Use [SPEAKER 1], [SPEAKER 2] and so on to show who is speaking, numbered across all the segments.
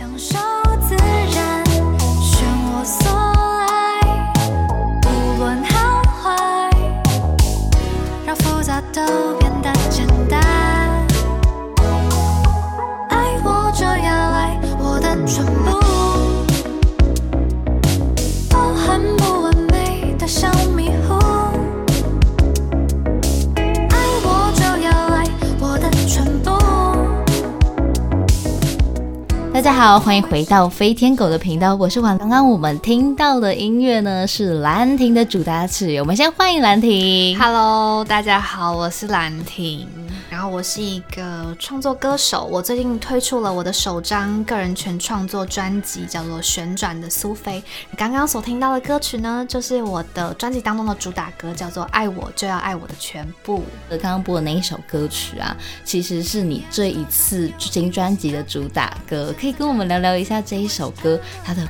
[SPEAKER 1] 享受。好，
[SPEAKER 2] 欢迎回到飞天狗的频道，我是婉。刚刚我们听到的音乐呢是兰亭的主打曲，我们先欢迎兰亭。
[SPEAKER 3] Hello，大家好，我是兰亭，然后我是一个创作歌手。我最近推出了我的首张个人全创作专辑，叫做《旋转的苏菲》。刚刚所听到的歌曲呢，就是我的专辑当中的主打歌，叫做《爱我就要爱我的全部》。
[SPEAKER 2] 刚刚播的那一首歌曲啊，其实是你这一次新专辑的主打歌，可以跟我们聊聊一下这一首歌它的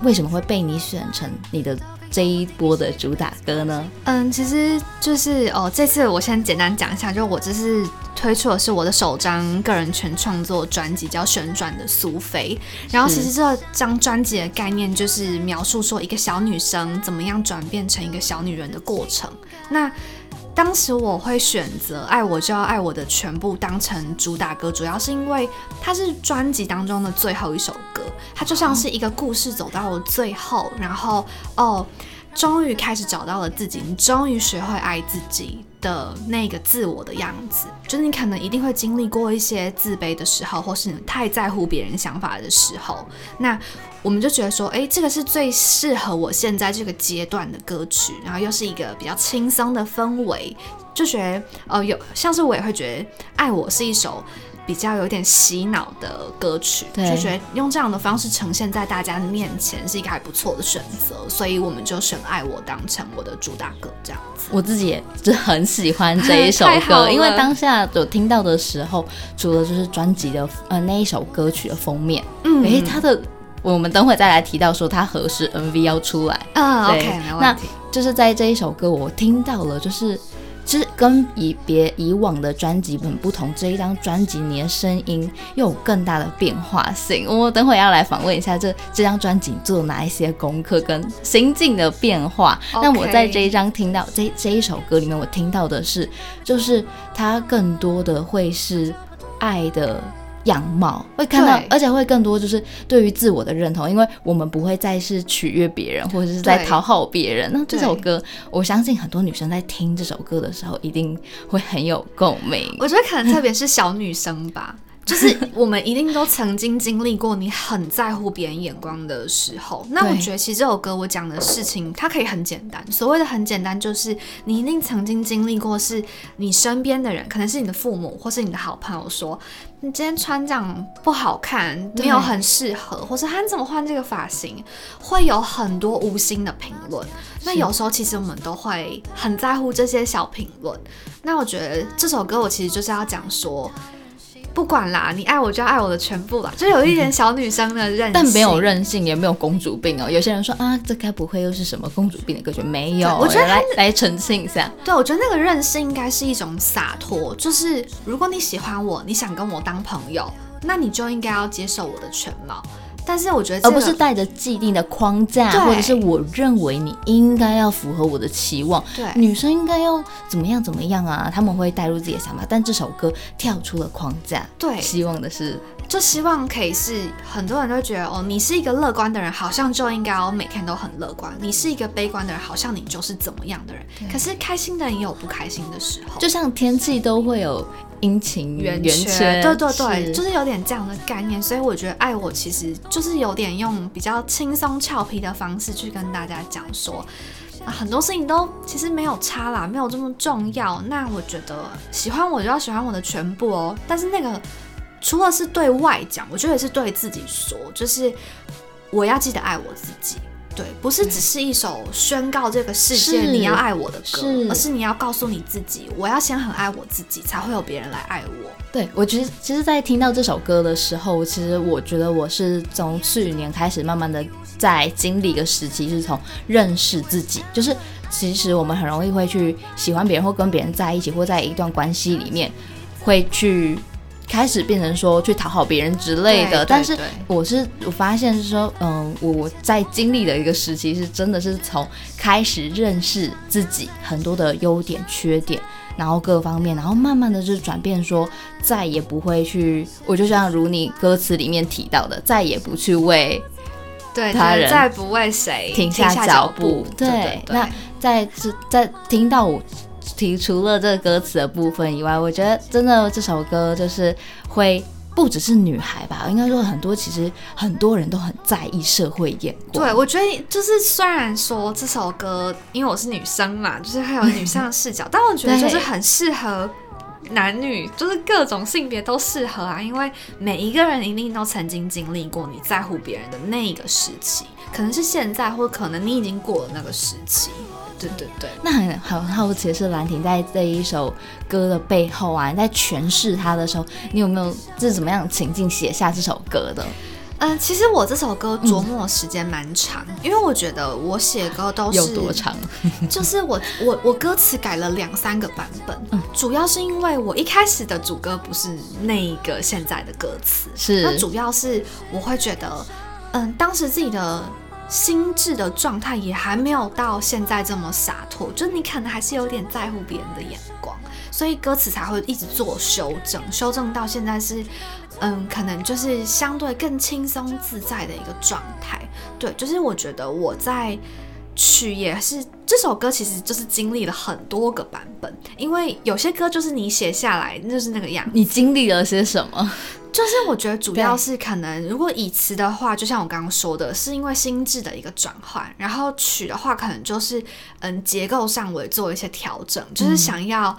[SPEAKER 2] 为什么会被你选成你的这一波的主打歌呢？
[SPEAKER 3] 嗯，其实就是哦，这次我先简单讲一下，就我这次推出的是我的首张个人全创作专辑，叫《旋转的苏菲》。然后其实这张专辑的概念就是描述说一个小女生怎么样转变成一个小女人的过程。那当时我会选择《爱我就要爱我的全部》当成主打歌，主要是因为它是专辑当中的最后一首歌，它就像是一个故事走到了最后，然后哦，终于开始找到了自己，你终于学会爱自己的那个自我的样子。就你可能一定会经历过一些自卑的时候，或是你太在乎别人想法的时候，那我们就觉得说，诶，这个是最适合我现在这个阶段的歌曲，然后又是一个比较轻松的氛围，就觉得呃有像是我也会觉得《爱我》是一首。比较有点洗脑的歌曲，
[SPEAKER 2] 对
[SPEAKER 3] 就觉得用这样的方式呈现在大家的面前是一个还不错的选择，所以我们就选《爱我》当成我的主打歌，这样子。
[SPEAKER 2] 我自己也是很喜欢这一首歌，因为当下有听到的时候，除了就是专辑的呃那一首歌曲的封面，
[SPEAKER 3] 嗯
[SPEAKER 2] 诶，它的我们等会再来提到说它何时 MV 要出来，
[SPEAKER 3] 嗯
[SPEAKER 2] 对
[SPEAKER 3] ，OK，没
[SPEAKER 2] 那
[SPEAKER 3] 问题。
[SPEAKER 2] 就是在这一首歌我听到了，就是其实跟以别以往的专辑很不同，这一张专辑你的声音又有更大的变化性。我等会要来访问一下这这张专辑做哪一些功课跟心境的变化。那我在这一张听到这这一首歌里面，我听到的是，就是它更多的会是爱的。样貌会看到，而且会更多就是对于自我的认同，因为我们不会再是取悦别人，或者是在讨好别人。那这首歌，我相信很多女生在听这首歌的时候，一定会很有共鸣。
[SPEAKER 3] 我觉得可能特别是小女生吧，就是我们一定都曾经经历过你很在乎别人眼光的时候。那我觉得其实这首歌我讲的事情，它可以很简单。所谓的很简单，就是你一定曾经经历过，是你身边的人，可能是你的父母或是你的好朋友说，你今天穿这样不好看，没有很适合，或是他怎么换这个发型，会有很多无心的评论。那有时候其实我们都会很在乎这些小评论。那我觉得这首歌我其实就是要讲说，不管啦，你爱我就要爱我的全部啦，就有一点小女生的任性，
[SPEAKER 2] 但没有任性，也没有公主病哦。有些人说啊，这该不会又是什么公主病的歌曲？没有，
[SPEAKER 3] 我觉得
[SPEAKER 2] 来来澄清一下。
[SPEAKER 3] 对，我觉得那个任性应该是一种洒脱，就是如果你喜欢我，你想跟我当朋友，那你就应该要接受我的全貌。但是我觉得、这个，
[SPEAKER 2] 而不是带着既定的框架，或者是我认为你应该要符合我的期望，
[SPEAKER 3] 对。
[SPEAKER 2] 女生应该要怎么样怎么样啊？他们会带入自己的想法，但这首歌跳出了框架，
[SPEAKER 3] 对。
[SPEAKER 2] 希望的是
[SPEAKER 3] 就希望可以是很多人都觉得哦，你是一个乐观的人，好像就应该要每天都很乐观；你是一个悲观的人，好像你就是怎么样的人。可是开心的人也有不开心的时候，
[SPEAKER 2] 就像天气都会有阴晴
[SPEAKER 3] 圆
[SPEAKER 2] 圆
[SPEAKER 3] 缺，对对对，
[SPEAKER 2] 是
[SPEAKER 3] 就是有点这样的概念。所以我觉得爱我其实就是有点用比较轻松俏皮的方式去跟大家讲说。啊很多事情都其实没有差啦，没有这么重要。那我觉得喜欢我就要喜欢我的全部哦。但是那个除了是对外讲，我觉得也是对自己说，就是我要记得爱我自己。对，不是只是一首宣告这个世界你要爱我的歌，
[SPEAKER 2] 是
[SPEAKER 3] 而是你要告诉你自己，我要先很爱我自己，才会有别人来爱我。
[SPEAKER 2] 对，我觉得其实，在听到这首歌的时候，其实我觉得我是从去年开始，慢慢的在经历一个时期，是从认识自己，就是其实我们很容易会去喜欢别人，或跟别人在一起，或在一段关系里面，会去开始变成说去讨好别人之类的。但是我是我发现是说，嗯，我在经历的一个时期是真的是从开始认识自己很多的优点、缺点。然后各方面，然后慢慢的就转变说，再也不会去，我就像如你歌词里面提到的，再也不去为
[SPEAKER 3] 对，
[SPEAKER 2] 他人
[SPEAKER 3] 就是再不为谁
[SPEAKER 2] 停
[SPEAKER 3] 下
[SPEAKER 2] 下脚
[SPEAKER 3] 步对
[SPEAKER 2] 那在这在听到我提除了这个歌词的部分以外，我觉得真的这首歌就是会不只是女孩吧，应该说很多其实很多人都很在意社会眼光。
[SPEAKER 3] 对，我觉得就是虽然说这首歌，因为我是女生嘛，就是会有女生的视角，但我觉得就是很适合男女，就是各种性别都适合啊。因为每一个人一定都曾经经历过你在乎别人的那个时期，可能是现在，或可能你已经过了那个时期。对对对。
[SPEAKER 2] 那很很好奇的是，兰亭在这一首歌的背后啊，你在诠释它的时候，你有没有是怎么样情境写下这首歌的？
[SPEAKER 3] 嗯，其实我这首歌琢磨的时间蛮长，因为我觉得我写歌都是
[SPEAKER 2] 有多长？
[SPEAKER 3] 就是我我我歌词改了两三个版本，
[SPEAKER 2] 嗯
[SPEAKER 3] 主要是因为我一开始的主歌不是那一个现在的歌词，
[SPEAKER 2] 是
[SPEAKER 3] 那主要是我会觉得，嗯，当时自己的心智的状态也还没有到现在这么洒脱，就是你可能还是有点在乎别人的眼光，所以歌词才会一直做修正，修正到现在是。嗯，可能就是相对更轻松自在的一个状态。对，就是我觉得我在曲也是这首歌，其实就是经历了很多个版本，因为有些歌就是你写下来就是那个样子。
[SPEAKER 2] 你经历了些什么？
[SPEAKER 3] 就是我觉得主要是可能，如果以词的话，就像我刚刚说的，是因为心智的一个转换，然后曲的话，可能就是嗯结构上我也做一些调整，就是想要。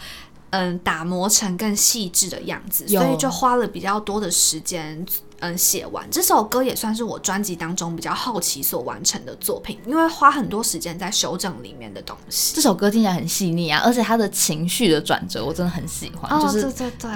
[SPEAKER 3] 嗯，打磨成更细致的样子，所以就花了比较多的时间，嗯，写完这首歌也算是我专辑当中比较后期所完成的作品，因为花很多时间在修正里面的东西。
[SPEAKER 2] 这首歌听起来很细腻啊，而且它的情绪的转折我真的很喜欢。
[SPEAKER 3] 哦，
[SPEAKER 2] 就是
[SPEAKER 3] 对对对，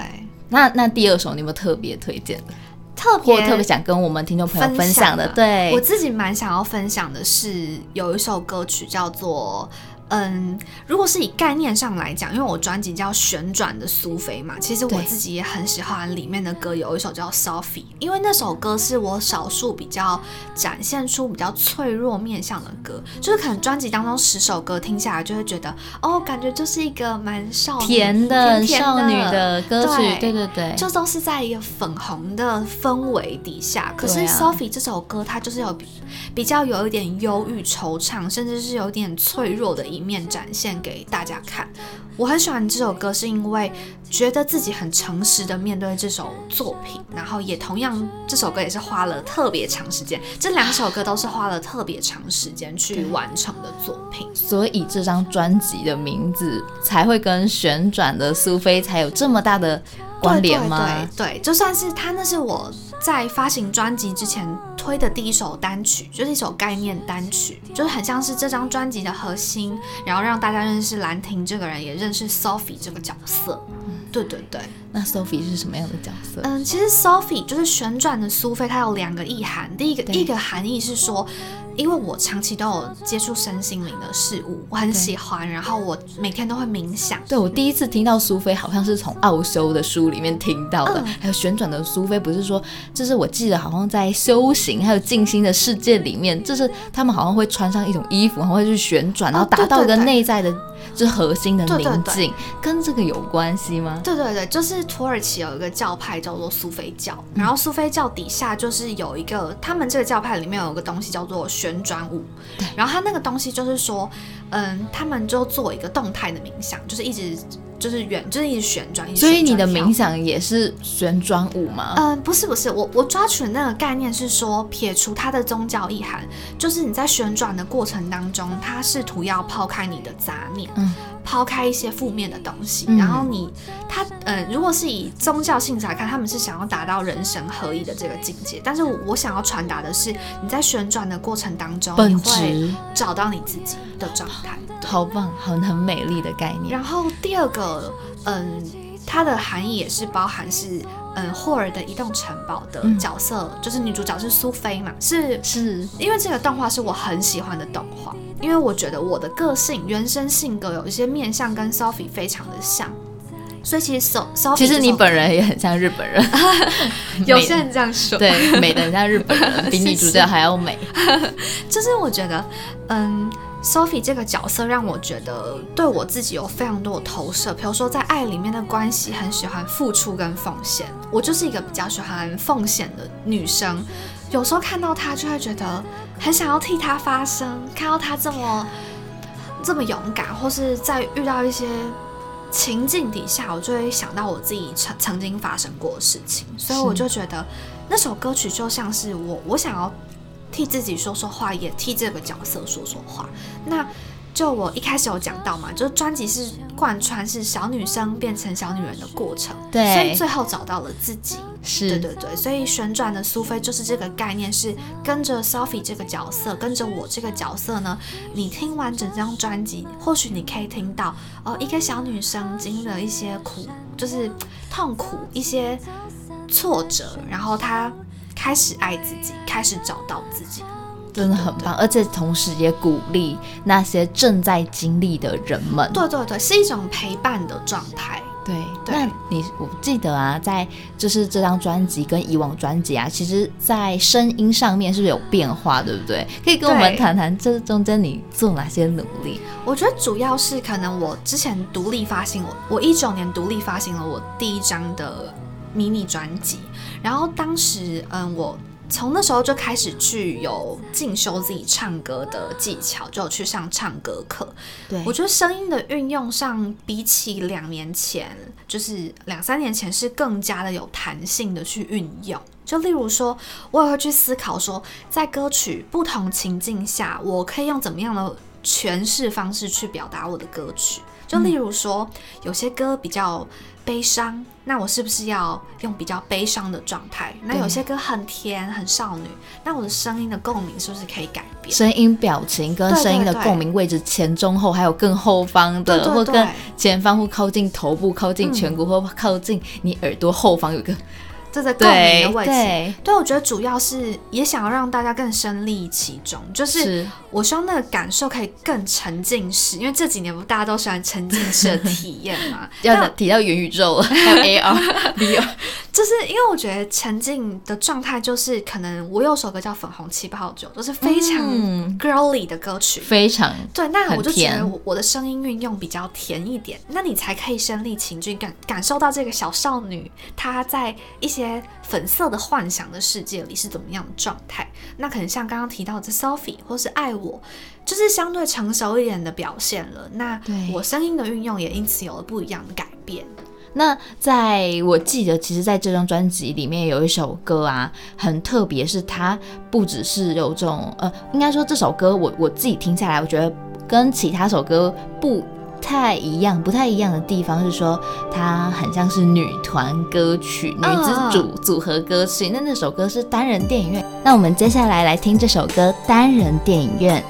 [SPEAKER 2] 那那第二首你有没有特别推荐的，
[SPEAKER 3] 特别
[SPEAKER 2] 特别想跟我们听众朋友分享的？
[SPEAKER 3] 嘛
[SPEAKER 2] 对，
[SPEAKER 3] 我自己蛮想要分享的是，有一首歌曲叫做。嗯，如果是以概念上来讲，因为我专辑叫《旋转的苏菲》嘛，其实我自己也很喜欢里面的歌，有一首叫《Sophie》，因为那首歌是我少数比较展现出比较脆弱面向的歌，就是可能专辑当中十首歌听下来就会觉得，哦，感觉就是一个蛮少女
[SPEAKER 2] 甜的少女的歌曲，
[SPEAKER 3] 对
[SPEAKER 2] 对对对，
[SPEAKER 3] 就都是在一个粉红的氛围底下。可是 Sophie 这首歌，它就是有比比较有一点忧郁、惆怅，甚至是有点脆弱的一面展现给大家看。我很喜欢这首歌，是因为觉得自己很诚实的面对这首作品，然后也同样这首歌也是花了特别长时间，这两首歌都是花了特别长时间去完成的作品。
[SPEAKER 2] 所以这张专辑的名字才会跟旋转的苏菲才有这么大的关联吗？
[SPEAKER 3] 对对对，就算是他，那是我在发行专辑之前推的第一首单曲，就是一首概念单曲，就是很像是这张专辑的核心，然后让大家认识兰亭这个人，也认识 Sophie 这个角色。对对对，
[SPEAKER 2] 那 Sophie 是什么样的角色？
[SPEAKER 3] 嗯，其实 Sophie 就是旋转的苏菲，它有两个意涵。第一个
[SPEAKER 2] 对
[SPEAKER 3] 一个含义是说，因为我长期都有接触身心灵的事物，我很喜欢，然后我每天都会冥想。
[SPEAKER 2] 对我第一次听到苏菲，好像是从奥修的书里面听到的，
[SPEAKER 3] 嗯
[SPEAKER 2] 还有旋转的苏菲，不是说，就是我记得好像在修行还有静心的世界里面，就是他们好像会穿上一种衣服，然后会去旋转，然后达到一个内在的，就是核心的
[SPEAKER 3] 对对对
[SPEAKER 2] 宁静，跟这个有关系吗？
[SPEAKER 3] 对对对，就是土耳其有一个教派叫做苏菲教，
[SPEAKER 2] 嗯
[SPEAKER 3] 然后苏菲教底下就是有一个，他们这个教派里面有一个东西叫做旋转舞，然后他那个东西就是说，嗯，他们就做一个动态的冥想，就是一直就是远，就是一直旋转，一
[SPEAKER 2] 所以你的冥想也是旋转舞吗？
[SPEAKER 3] 嗯，不是不是，我我抓取的那个概念是说，撇除它的宗教意涵，就是你在旋转的过程当中，它试图要抛开你的杂念，
[SPEAKER 2] 嗯
[SPEAKER 3] 抛开一些负面的东西，
[SPEAKER 2] 嗯。
[SPEAKER 3] 然后你他呃，如果是以宗教性质来看，他们是想要达到人神合一的这个境界，但是我我想要传达的是，你在旋转的过程当中，你
[SPEAKER 2] 本
[SPEAKER 3] 会
[SPEAKER 2] 质。
[SPEAKER 3] 找到你自己的状态。
[SPEAKER 2] 好棒，很很美丽的概念。
[SPEAKER 3] 然后第二个，嗯，它的含义也是包含是，嗯，霍尔的移动城堡的
[SPEAKER 2] 嗯。
[SPEAKER 3] 角色，就是女主角是苏菲嘛，是
[SPEAKER 2] 是。
[SPEAKER 3] 因为这个动画是我很喜欢的动画，因为我觉得我的个性、原生性格有一些面相跟 Sophie 非常的像。所以其实 So Sophie
[SPEAKER 2] 其实你本人也很像日本人，
[SPEAKER 3] 有些人这样说，
[SPEAKER 2] 对美的很像日本人，比女主角还要美。
[SPEAKER 3] 就是我觉得，嗯，Sophie 这个角色让我觉得对我自己有非常多的投射。比如说，在爱里面的关系，很喜欢付出跟奉献。我就是一个比较喜欢奉献的女生，有时候看到她就会觉得很想要替他发声，看到他这么这么勇敢，或是在遇到一些。情境底下，我就会想到我自己曾曾经发生过的事情，所以我就觉得那首歌曲就像是我，我想要替自己说说话，也替这个角色说说话。那就我一开始有讲到嘛，就是专辑是贯穿是小女生变成小女人的过程，
[SPEAKER 2] 对
[SPEAKER 3] 所以最后找到了自己。
[SPEAKER 2] 是，
[SPEAKER 3] 对对对，所以旋转的苏菲就是这个概念，是跟着 Sophie 这个角色，跟着我这个角色呢。你听完整张专辑，或许你可以听到哦，一个小女生经历了一些苦，就是痛苦，一些挫折，然后她开始爱自己，开始找到自己。
[SPEAKER 2] 真的很棒，而且同时也鼓励那些正在经历的人们。
[SPEAKER 3] 对对对，是一种陪伴的状态。
[SPEAKER 2] 对，
[SPEAKER 3] 对
[SPEAKER 2] 那你我记得啊，在就是这张专辑跟以往专辑啊，其实在声音上面是不是有变化，对不对？可以跟我们谈谈这中间你做哪些努力？
[SPEAKER 3] 我觉得主要是可能我之前独立发行，我我一九年独立发行了我第一张的迷你专辑，然后当时嗯我。从那时候就开始去有进修自己唱歌的技巧，就有去上唱歌课。
[SPEAKER 2] 对
[SPEAKER 3] 我觉得声音的运用上，比起两年前，就是两三年前，是更加的有弹性的去运用。就例如说，我也会去思考说，在歌曲不同情境下，我可以用怎么样的诠释方式去表达我的歌曲。就例如说，有些歌比较悲伤，那我是不是要用比较悲伤的状态？那有些歌很甜、很少女，那我的声音的共鸣是不是可以改变？
[SPEAKER 2] 声音表情跟声音的共鸣位置前中后，还有更后方的，或更前方，或靠近头部、靠近颧骨，或靠近你耳朵后方有一个
[SPEAKER 3] 这个共鸣的位置。
[SPEAKER 2] 对
[SPEAKER 3] 对，我觉得主要是也想要让大家更身历其中，就是
[SPEAKER 2] 是
[SPEAKER 3] 我希望那个感受可以更沉浸式，因为这几年不大家都喜欢沉浸式的体验嘛。
[SPEAKER 2] 要提到元宇宙了，还 有 AR、VR，
[SPEAKER 3] 就是因为我觉得沉浸的状态，就是可能我有首歌叫《粉红气泡酒》，就是非常
[SPEAKER 2] 嗯
[SPEAKER 3] girly 的歌曲。
[SPEAKER 2] 非常
[SPEAKER 3] 对，那我就觉得我我的声音运用比较甜一点，那你才可以身历其境感感受到这个小少女她在一些粉色的幻想的世界里是怎么样的状态。那可能像刚刚提到的 Sophie 或是爱我，就是相对成熟一点的表现了。那
[SPEAKER 2] 对
[SPEAKER 3] 我声音的运用也因此有了不一样的改变。
[SPEAKER 2] 那在我记得，其实在这张专辑里面有一首歌啊，很特别，是它不只是有这种呃，应该说这首歌我我自己听下来，我觉得跟其他首歌不太一样，不太一样的地方是说它很像是女团歌曲、女子组组合歌曲。那那首歌是单人电影院。那我们接下来来听这首歌《单人电影院》。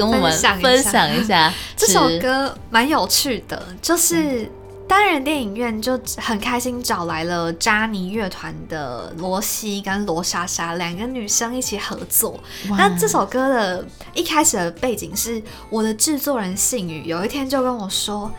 [SPEAKER 2] 跟我们
[SPEAKER 3] 分享一下 这首歌蛮有趣的，就是单人电影院就很开心找来了扎尼乐团的罗西跟罗莎莎两个女生一起合作。那这首歌的一开始的背景是我的制作人信宇有一天就跟我说，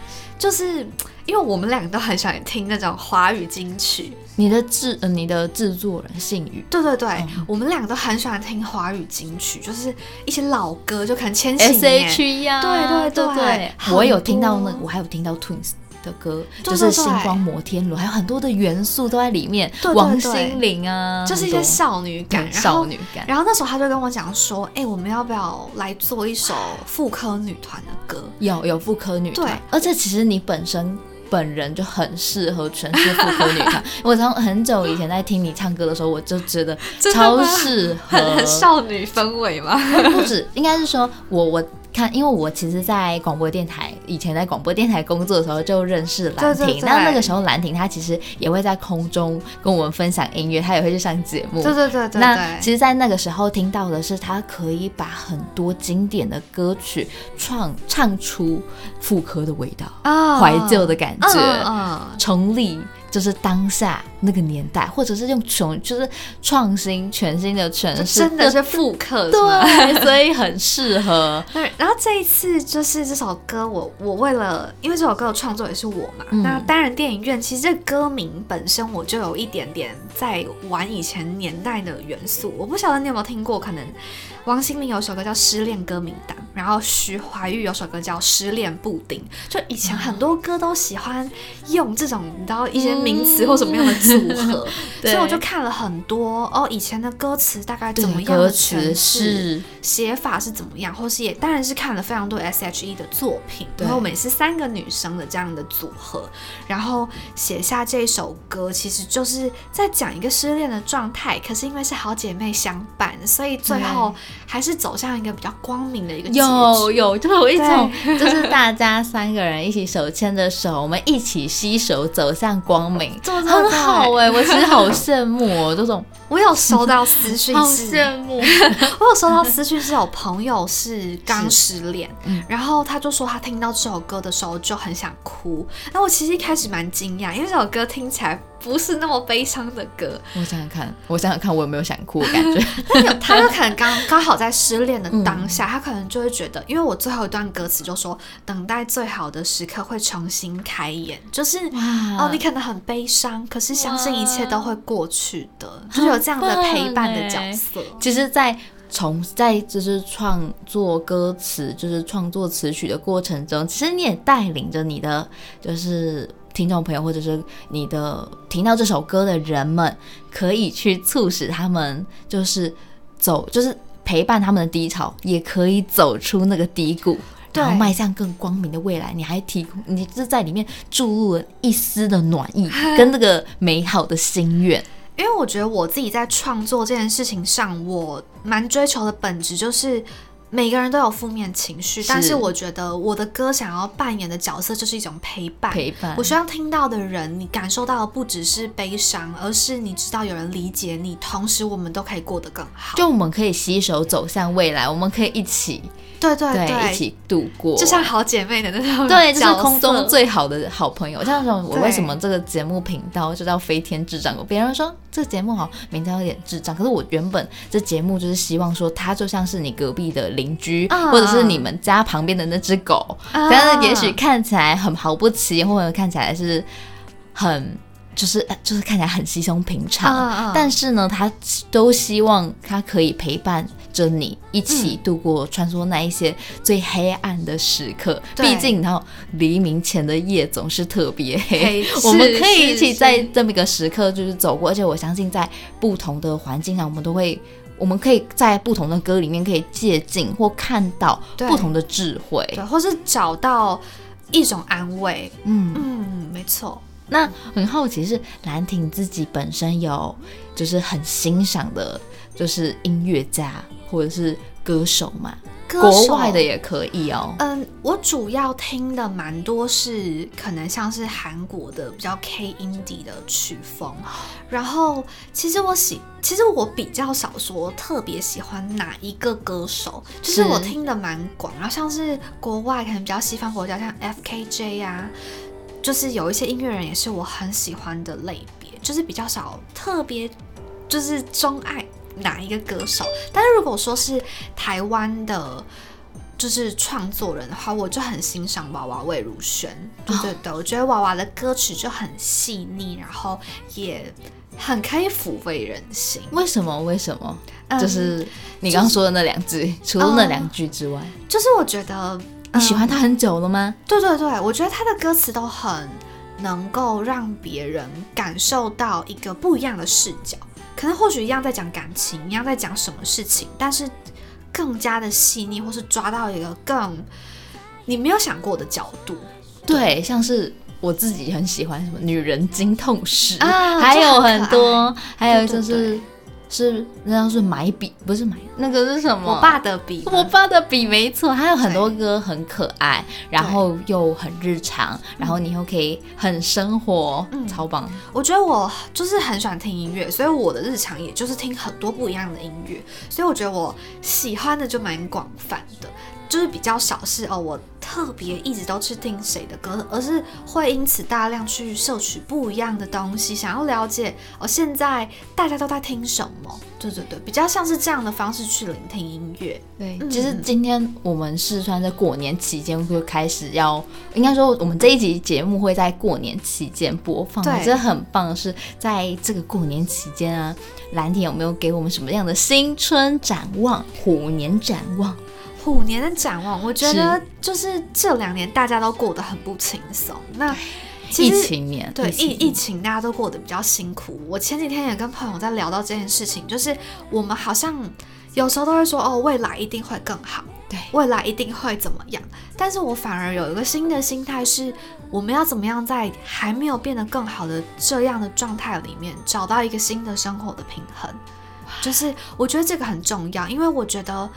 [SPEAKER 3] 就是因为我们两个都很喜欢听那种华语金曲，
[SPEAKER 2] 你的制呃你的制作人信宇
[SPEAKER 3] 对对对，
[SPEAKER 2] 嗯。
[SPEAKER 3] 我们两个都很喜欢听华语金曲，就是一些老歌，就可能千禧
[SPEAKER 2] S
[SPEAKER 3] 年
[SPEAKER 2] H E 呀，
[SPEAKER 3] 对对
[SPEAKER 2] 对。我有听到那
[SPEAKER 3] 多
[SPEAKER 2] 我还有听到 Twins 的歌，
[SPEAKER 3] 对对
[SPEAKER 2] 就是星光摩天轮，还有很多的元素都在里面，
[SPEAKER 3] 对对
[SPEAKER 2] 王心凌啊，
[SPEAKER 3] 就是一些少女感，
[SPEAKER 2] 少女感。
[SPEAKER 3] 然后那时候他就跟我讲说，哎、我们要不要来做一首妇科女团的歌？
[SPEAKER 2] 有有妇科女团
[SPEAKER 3] 对，
[SPEAKER 2] 而且其实你本身本人就很适合诠释妇科女团。我从很久以前在听你唱歌的时候，我就觉得 超适合
[SPEAKER 3] 少女氛围嘛。
[SPEAKER 2] 不止，应该是说我我看，因为我其实，在广播电台以前在广播电台工作的时候就认识兰亭，那那个时候兰亭他其实也会在空中跟我们分享音乐，他也会去上节目。
[SPEAKER 3] 对对对对
[SPEAKER 2] 那，其实，在那个时候听到的是，他可以把很多经典的歌曲创唱出妇科的味道，
[SPEAKER 3] 啊
[SPEAKER 2] 怀旧的感觉，重历就是当下那个年代，或者是用穷就是创新全新的诠
[SPEAKER 3] 就
[SPEAKER 2] 释，
[SPEAKER 3] 真的是复刻，是
[SPEAKER 2] 对，所以很适合。
[SPEAKER 3] 对，然后这一次就是这首歌我，我为了因为这首歌的创作也是我嘛，
[SPEAKER 2] 嗯
[SPEAKER 3] 那单人电影院其实这歌名本身我就有一点点在玩以前年代的元素，我不晓得你有没有听过，可能王心凌有首歌叫《失恋歌名档》，然后徐怀钰有首歌叫《失恋布丁》，就以前很多歌都喜欢用这种你知道一些名词或什么样的组合，
[SPEAKER 2] 对。
[SPEAKER 3] 所以我就看了很多哦，以前的歌词大概怎么样的
[SPEAKER 2] 歌词
[SPEAKER 3] 诠释。
[SPEAKER 2] 是
[SPEAKER 3] 写法是怎么样，或是也当然是看了非常多 S.H.E 的作品，
[SPEAKER 2] 对。
[SPEAKER 3] 然后我们也是三个女生的这样的组合，然后写下这首歌，其实就是在讲一个失恋的状态，可是因为是好姐妹相伴，所以最后还是走向一个比较光明的一个结局。
[SPEAKER 2] 有有，就有一种就是大家三个人一起手牵着手，我们一起携手走向光明，
[SPEAKER 3] 对对
[SPEAKER 2] 很
[SPEAKER 3] 对
[SPEAKER 2] 好哎、我其实好羡慕哦，这种
[SPEAKER 3] 我有收到私讯
[SPEAKER 2] 好，羡慕。
[SPEAKER 3] 我有收到私讯是有朋友是刚失恋，
[SPEAKER 2] 嗯
[SPEAKER 3] 然后他就说他听到这首歌的时候就很想哭。那我其实一开始蛮惊讶，因为这首歌听起来不是那么悲伤的歌，
[SPEAKER 2] 我想想看，我想想看，我有没有想哭的感觉？
[SPEAKER 3] 他有可能刚刚好在失恋的当
[SPEAKER 2] 嗯
[SPEAKER 3] 下，他可能就会觉得，因为我最后一段歌词就说等待最好的时刻会重新开演，就是。哦，你可能很悲伤，可是相信一切都会过去的，
[SPEAKER 2] 很
[SPEAKER 3] 就是有这样的陪伴的角色。
[SPEAKER 2] 其实，在从在就是创作歌词，就是创作词曲的过程中，其实你也带领着你的就是听众朋友，或者是你的听到这首歌的人们，可以去促使他们就是走，就是陪伴他们的低潮，也可以走出那个低谷。然后迈向更光明的未来，你还提供，你是在里面注入了一丝的暖意，跟那个美好的心愿。
[SPEAKER 3] 因为我觉得我自己在创作这件事情上，我蛮追求的本质就是。每个人都有负面情绪，但是我觉得我的歌想要扮演的角色就是一种陪伴。
[SPEAKER 2] 陪伴
[SPEAKER 3] 我希望听到的人，你感受到的不只是悲伤，而是你知道有人理解你，同时我们都可以过得更好。
[SPEAKER 2] 就我们可以携手走向未来，我们可以一起
[SPEAKER 3] 对对
[SPEAKER 2] 对一起度过，
[SPEAKER 3] 就像好姐妹的那种
[SPEAKER 2] 对，就是空中最好的好朋友。像那种我为什么这个节目频道就叫飞天智障？别人说这个节目好名字有点智障，可是我原本这节目就是希望说它就像是你隔壁的邻居，
[SPEAKER 3] 啊
[SPEAKER 2] 或者是你们家旁边的那只狗，
[SPEAKER 3] 啊
[SPEAKER 2] 但是也许看起来很毫不起眼，或者看起来是很。就是呃就是看起来很稀松平常，但是呢，他都希望他可以陪伴着你一起度过穿梭那一些最黑暗的时刻。
[SPEAKER 3] 对
[SPEAKER 2] 毕竟，然后黎明前的夜总是特别黑，我们可以一起在这么一个时刻就是走过，而且我相信在不同的环境上，我们都会。我们可以在不同的歌里面可以借鉴或看到不同的智慧。
[SPEAKER 3] 对，或是找到一种安慰。
[SPEAKER 2] 嗯，
[SPEAKER 3] 嗯，没错。
[SPEAKER 2] 那很好奇是兰亭自己本身有就是很欣赏的，就是音乐家或者是歌手嘛？国外的也可以哦。
[SPEAKER 3] 嗯，我主要听的蛮多是可能像是韩国的比较 K indie 的曲风，然后其实我喜，其实我比较少说特别喜欢哪一个歌手，就是
[SPEAKER 2] 是
[SPEAKER 3] 我听的蛮广，然后像是国外可能比较西方国家，像 FKJ 啊，就是有一些音乐人也是我很喜欢的类别，就是比较少特别就是钟爱哪一个歌手。但是如果说是台湾的，就是创作人的话，我就很欣赏娃娃魏如萱。对对对，我觉得娃娃的歌曲就很细腻，然后也很可以抚慰人心。
[SPEAKER 2] 为什么？为什么？
[SPEAKER 3] 嗯
[SPEAKER 2] 就是你刚刚说的那两句，除了那两句之外，
[SPEAKER 3] 就是我觉得
[SPEAKER 2] 你喜欢他很久了吗？
[SPEAKER 3] 对对对，我觉得他的歌词都很能够让别人感受到一个不一样的视角，可能或许一样在讲感情，一样在讲什么事情，但是更加的细腻，或是抓到一个更你没有想过的角度。
[SPEAKER 2] 对，像是我自己很喜欢什么女人经痛史
[SPEAKER 3] 啊
[SPEAKER 2] 还有
[SPEAKER 3] 很
[SPEAKER 2] 多，还有就是
[SPEAKER 3] 对
[SPEAKER 2] 是那叫是买笔，不是买。那个是什么？
[SPEAKER 3] 我爸的笔，
[SPEAKER 2] 我爸的笔没错，还有很多歌很可爱，然后又很日常，然后你又可以很生活，
[SPEAKER 3] 嗯。
[SPEAKER 2] 超棒。
[SPEAKER 3] 我觉得我就是很喜欢听音乐，所以我的日常也就是听很多不一样的音乐，所以我觉得我喜欢的就蛮广泛的，就是比较少是哦，我特别一直都去听谁的歌，而是会因此大量去摄取不一样的东西，想要了解哦现在大家都在听什么。对对对，比较像是这样的方式去聆听音乐。
[SPEAKER 2] 对，
[SPEAKER 3] 嗯
[SPEAKER 2] 其实今天我们四川在过年期间会开始要，应该说我们这一集节目会在过年期间播放。
[SPEAKER 3] 对
[SPEAKER 2] 我觉得很棒的是，在这个过年期间啊，蓝田有没有给我们什么样的新春展望、虎年展望？
[SPEAKER 3] 虎年的展望，我觉得就是这两年大家都过得很不轻松。那其
[SPEAKER 2] 疫情年，
[SPEAKER 3] 对疫疫情，大家都过得比较辛苦。我前几天也跟朋友在聊到这件事情，就是我们好像有时候都会说哦，未来一定会更好，
[SPEAKER 2] 对
[SPEAKER 3] 未来一定会怎么样。但是我反而有一个新的心态是，我们要怎么样在还没有变得更好的这样的状态里面，找到一个新的生活的平衡。就是我觉得这个很重要，因为我觉得。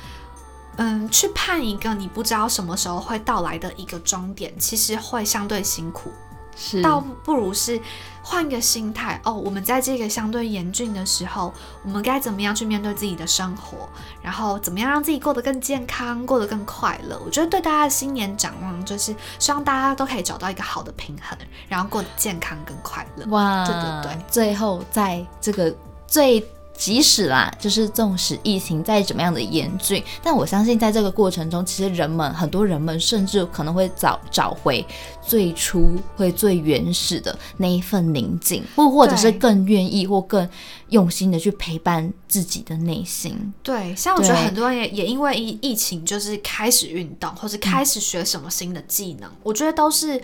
[SPEAKER 3] 嗯，去盼一个你不知道什么时候会到来的一个终点，其实会相对辛苦。
[SPEAKER 2] 是
[SPEAKER 3] 倒不如是换个心态哦。我们在这个相对严峻的时候，我们该怎么样去面对自己的生活，然后怎么样让自己过得更健康，过得更快乐？我觉得对大家的新年展望就是希望大家都可以找到一个好的平衡，然后过得健康跟快乐。
[SPEAKER 2] 哇，
[SPEAKER 3] 对对对，
[SPEAKER 2] 最后在这个最。即使啦，就是纵使疫情再怎么样的严峻，但我相信在这个过程中，其实人们很多人们甚至可能会找找回最初会最原始的那一份宁静，或或者是更愿意或更用心的去陪伴自己的内心。
[SPEAKER 3] 对，像我觉得很多人也也因为疫疫情，就是开始运动，或是开始学什么新的技能，我觉得都是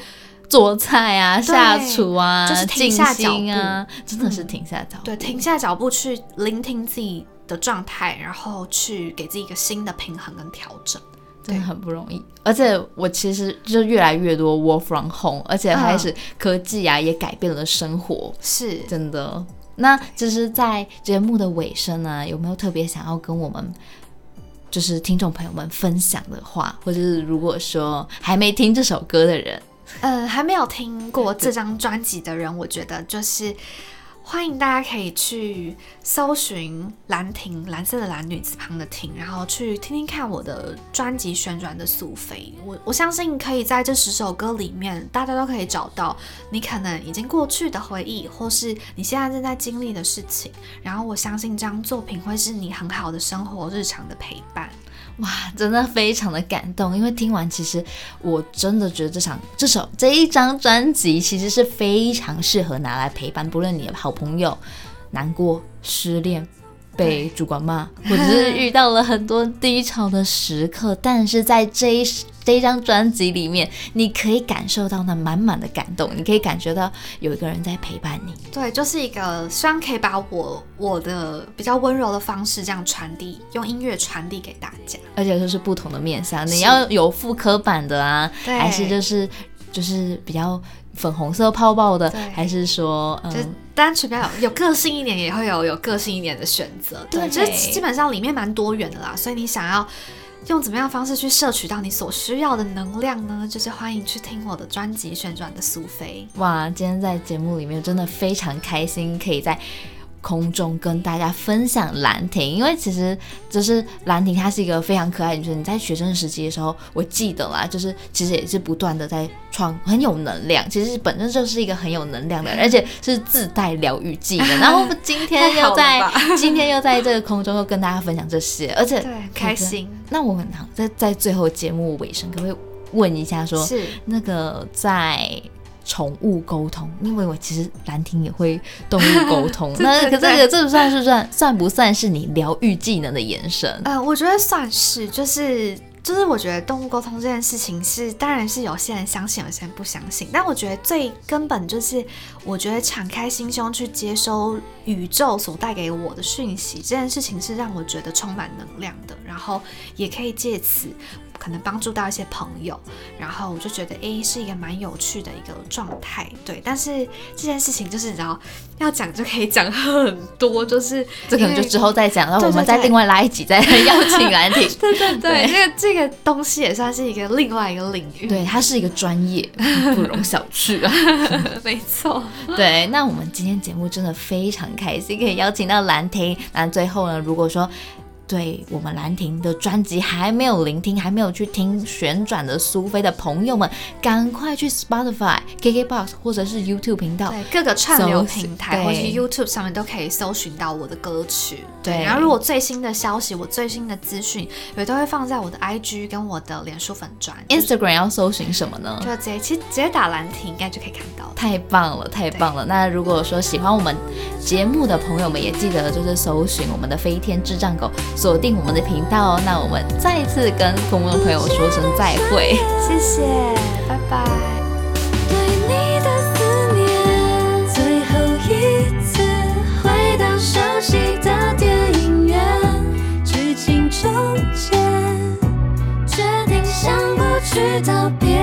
[SPEAKER 2] 做菜啊，下厨啊，
[SPEAKER 3] 就是停
[SPEAKER 2] 静
[SPEAKER 3] 下脚
[SPEAKER 2] 步啊，真的是
[SPEAKER 3] 嗯
[SPEAKER 2] 停下脚步。
[SPEAKER 3] 对，停下脚步去聆听自己的状态，然后去给自己一个新的平衡跟调整。
[SPEAKER 2] 真的很不容易。而且我其实就越来越多 work from home，而且开始科技啊、也改变了生活，
[SPEAKER 3] 是，
[SPEAKER 2] 真的。那就是在节目的尾声呢，有没有特别想要跟我们？就是听众朋友们分享的话，或者是如果说还没听这首歌的人，
[SPEAKER 3] 嗯，还没有听过这张专辑的人，我觉得就是欢迎大家可以去搜寻兰亭，蓝色的蓝女字旁的亭，然后去听听看我的专辑《旋转的苏菲》。我我相信可以在这十首歌里面，大家都可以找到你可能已经过去的回忆，或是你现在正在经历的事情。然后我相信这张作品会是你很好的生活日常的陪伴。
[SPEAKER 2] 哇，真的非常的感动，因为听完，其实我真的觉得这场这首这一张专辑其实是非常适合拿来陪伴，不论你的好朋友难过、失恋。被主管骂，或者是遇到了很多低潮的时刻，但是在这一这一张专辑里面，你可以感受到那满满的感动，你可以感觉到有一个人在陪伴你。
[SPEAKER 3] 对，就是一个希望可以把我我的比较温柔的方式这样传递，用音乐传递给大家。
[SPEAKER 2] 而且就是不同的面向，你要有复刻版的啊，
[SPEAKER 3] 对
[SPEAKER 2] 还是就是就是比较粉红色泡泡的，还是说嗯
[SPEAKER 3] 就
[SPEAKER 2] 嗯，
[SPEAKER 3] 单纯比较有有个性一点，也会有有个性一点的选择。对，
[SPEAKER 2] 对
[SPEAKER 3] 就是基本上里面蛮多元的啦，所以你想要用怎么样的方式去摄取到你所需要的能量呢？就是欢迎去听我的专辑《旋转的苏菲》。
[SPEAKER 2] 哇，今天在节目里面真的非常开心，可以在。空中跟大家分享兰亭，因为其实就是兰亭，她是一个非常可爱的女生。你在学生时期的时候，我记得啦，就是其实也是不断的在创，很有能量。其实本身就是一个很有能量的人，而且是自带疗愈技能。然后今天又在今天又在这个空中又跟大家分享这些，而且
[SPEAKER 3] 对开心。
[SPEAKER 2] 那我很在在最后节目尾声，可不可以问一下，说
[SPEAKER 3] 是
[SPEAKER 2] 那个在。宠物沟通，因为我其实兰亭也会动物沟通，那可这个这不算是算算不算是你疗愈技能的延伸？
[SPEAKER 3] 呃，我觉得算是，就是就是我觉得动物沟通这件事情是，当然是有些人相信，有些人不相信，但我觉得最根本就是，我觉得敞开心胸去接收宇宙所带给我的讯息，这件事情是让我觉得充满能量的，然后也可以借此。可能帮助到一些朋友，然后我就觉得，哎，是一个蛮有趣的一个状态，对。但是这件事情就是，你知道，要讲就可以讲很多，就是
[SPEAKER 2] 这可能就之后再讲，然后我们再另外拉一集再邀请兰婷。
[SPEAKER 3] 对对对，这个这个东西也算是一个另外一个领域，
[SPEAKER 2] 对，它是一个专业，不容小觑啊。
[SPEAKER 3] 没错，
[SPEAKER 2] 对。那我们今天节目真的非常开心，可以邀请到兰婷。那最后呢，如果说。对我们兰亭的专辑还没有聆听，还没有去听旋转的苏菲的朋友们，赶快去 Spotify、KKBox 或者是 YouTube 频道，
[SPEAKER 3] 对各个串流平台或者 YouTube 上面都可以搜寻到我的歌曲。对，然后如果最新的消息、我最新的资讯，也都会放在我的 IG 跟我的脸书粉专。
[SPEAKER 2] Instagram 要搜寻什么呢？
[SPEAKER 3] 就直接其实直接打兰亭应该就可以看到。
[SPEAKER 2] 太棒了，太棒了！那如果说喜欢我们节目的朋友们，也记得就是搜寻我们的飞天智障狗。锁定我们的频道哦，那我们再次跟空中朋友说声再会，
[SPEAKER 3] 谢谢，拜拜。
[SPEAKER 1] 对你的思念，最后一次回到熟悉的电影院，剧情终结，决定向过去道别。